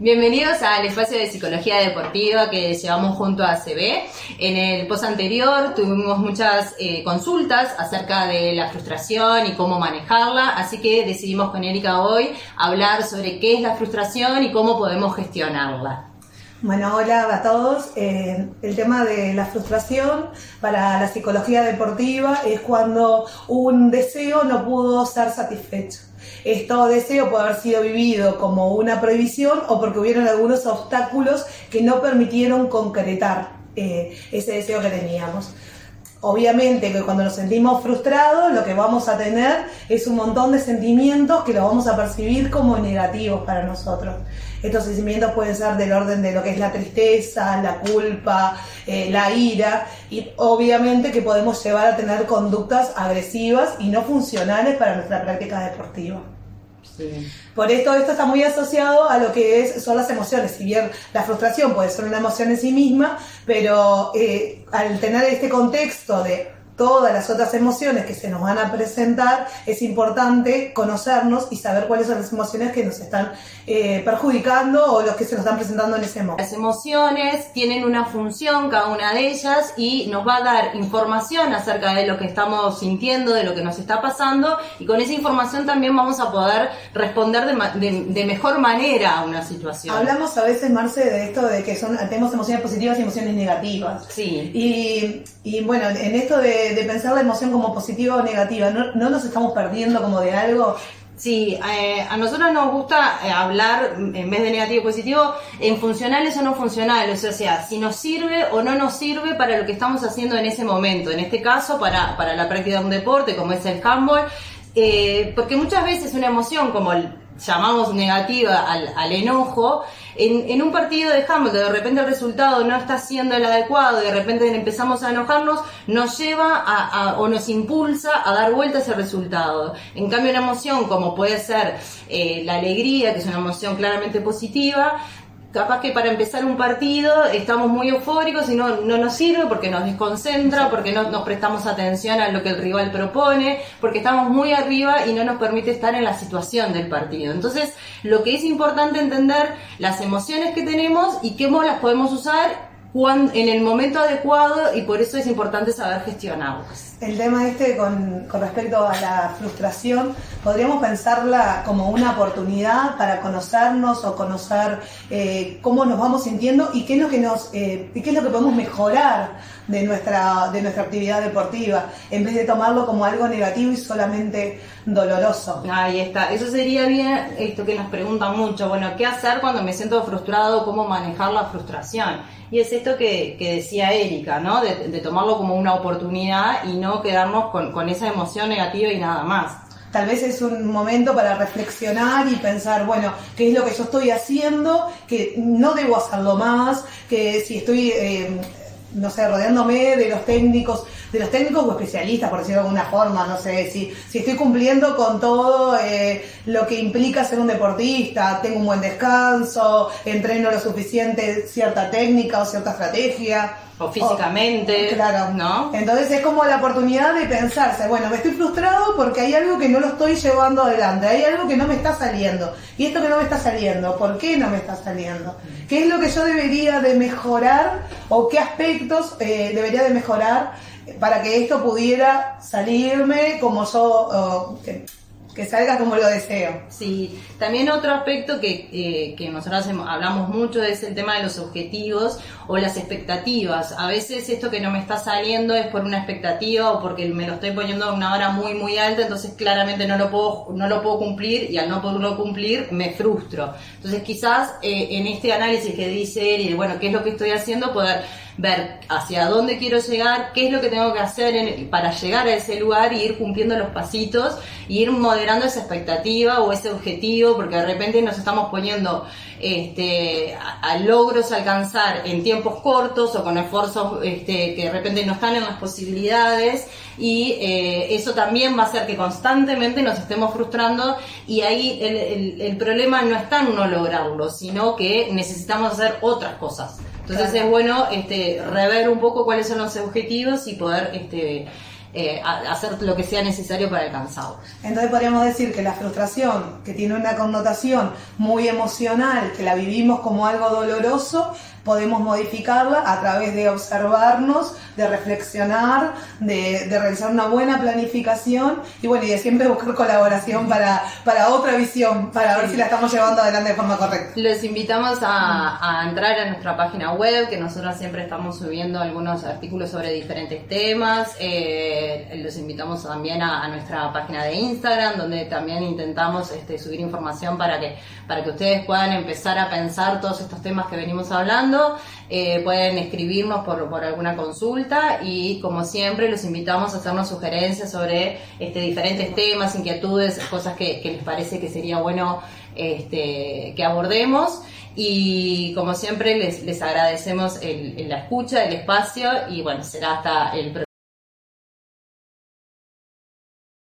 Bienvenidos al espacio de psicología deportiva que llevamos junto a ACB. En el post anterior tuvimos muchas eh, consultas acerca de la frustración y cómo manejarla, así que decidimos con Erika hoy hablar sobre qué es la frustración y cómo podemos gestionarla. Bueno, hola a todos. Eh, el tema de la frustración para la psicología deportiva es cuando un deseo no pudo ser satisfecho. Esto deseo puede haber sido vivido como una prohibición o porque hubieron algunos obstáculos que no permitieron concretar eh, ese deseo que teníamos. Obviamente que cuando nos sentimos frustrados, lo que vamos a tener es un montón de sentimientos que lo vamos a percibir como negativos para nosotros. Estos sentimientos pueden ser del orden de lo que es la tristeza, la culpa, eh, la ira, y obviamente que podemos llevar a tener conductas agresivas y no funcionales para nuestra práctica deportiva. Por esto esto está muy asociado a lo que es, son las emociones. Si bien la frustración puede ser una emoción en sí misma, pero eh, al tener este contexto de todas las otras emociones que se nos van a presentar, es importante conocernos y saber cuáles son las emociones que nos están eh, perjudicando o los que se nos están presentando en ese momento. Las emociones tienen una función, cada una de ellas, y nos va a dar información acerca de lo que estamos sintiendo, de lo que nos está pasando, y con esa información también vamos a poder responder de, mejor manera a una situación. Hablamos a veces, Marce, de esto de que son, tenemos emociones positivas y emociones negativas. Sí. Y, y bueno, en esto de de, pensar la emoción como positiva o negativa, ¿no, nos estamos perdiendo como de algo? Sí, eh, a nosotros nos gusta eh, hablar, en vez de negativo y positivo, en funcionales o no funcionales, o sea, si nos sirve o no nos sirve para lo que estamos haciendo en ese momento, en este caso para, para la práctica de un deporte como es el handball, eh, porque muchas veces una emoción como el llamamos negativa al, enojo, en, un partido de handball de repente el resultado no está siendo el adecuado y de repente empezamos a enojarnos, nos lleva a, o nos impulsa a dar vuelta a ese resultado. En cambio, una emoción como puede ser eh, la alegría, que es una emoción claramente positiva, capaz que para empezar un partido estamos muy eufóricos y no, no nos sirve porque nos desconcentra, porque no nos prestamos atención a lo que el rival propone, porque estamos muy arriba y no nos permite estar en la situación del partido. Entonces, lo que es importante entender las emociones que tenemos y cómo las podemos usar en el momento adecuado y por eso es importante saber gestionarlas. El tema este con, con, respecto a la frustración, podríamos pensarla como una oportunidad para conocernos o conocer eh, cómo nos vamos sintiendo y qué es lo que nos eh, qué es lo que podemos mejorar de nuestra de nuestra actividad deportiva en vez de tomarlo como algo negativo y solamente doloroso. Ahí está, eso sería bien esto que nos preguntan mucho, bueno, ¿qué hacer cuando me siento frustrado? ¿Cómo manejar la frustración? Y es esto que, decía Erika, ¿no? De, tomarlo como una oportunidad y no quedarnos con, esa emoción negativa y nada más tal vez es un momento para reflexionar y pensar, bueno, ¿qué es lo que yo estoy haciendo? Que no debo hacerlo más, que si estoy eh, no sé, rodeándome de los técnicos, de los técnicos o especialistas, por decirlo de alguna forma, no sé, si, si estoy cumpliendo con todo eh, lo que implica ser un deportista, tengo un buen descanso, entreno lo suficiente cierta técnica o cierta estrategia. O físicamente. claro. ¿No? Entonces es como la oportunidad de pensarse, bueno, me estoy frustrado porque hay algo que no lo estoy llevando adelante, hay algo que no me está saliendo. Y esto que no me está saliendo, ¿por qué no me está saliendo? ¿Qué es lo que yo debería de mejorar o qué eh, debería de mejorar para que esto pudiera salirme como yo, que salga como lo deseo. Sí, también otro aspecto que, eh, nosotros hablamos mucho es el tema de los objetivos o las expectativas. A veces esto que no me está saliendo es por una expectativa o porque me lo estoy poniendo a una hora muy muy alta, entonces claramente no lo puedo, no lo puedo cumplir y al no poderlo cumplir me frustro. Entonces quizás eh, en este análisis que dice él y bueno, ¿qué es lo que estoy haciendo? Poder ver hacia dónde quiero llegar, qué es lo que tengo que hacer para llegar a ese lugar y ir cumpliendo los pasitos y ir moderando esa expectativa o ese objetivo, porque de repente nos estamos poniendo este, a, logros alcanzar en tiempos cortos o con esfuerzos este, que de repente no están en las posibilidades y eh, eso también va a hacer que constantemente nos estemos frustrando y ahí el, el problema no está en no lograrlo, sino que necesitamos hacer otras cosas. Entonces es bueno este, rever un poco cuáles son los objetivos y poder este, eh, hacer lo que sea necesario para alcanzarlo. Entonces podríamos decir que la frustración, que tiene una connotación muy emocional, que la vivimos como algo doloroso, podemos modificarla a través de observarnos, de reflexionar, de, realizar una buena planificación y bueno, y de siempre buscar colaboración para, para otra visión, para ver si la estamos llevando adelante de forma correcta. Los invitamos a, a entrar a nuestra página web, que nosotros siempre estamos subiendo algunos artículos sobre diferentes temas. Eh, los invitamos también a, nuestra página de Instagram, donde también intentamos este, subir información para que, para que ustedes puedan empezar a pensar todos estos temas que venimos hablando eh, pueden escribirnos por, alguna consulta y como siempre los invitamos a hacernos sugerencias sobre este, diferentes temas, inquietudes, cosas que, les parece que sería bueno este, que abordemos. Y como siempre les, les agradecemos la escucha, el espacio y bueno, será hasta el próximo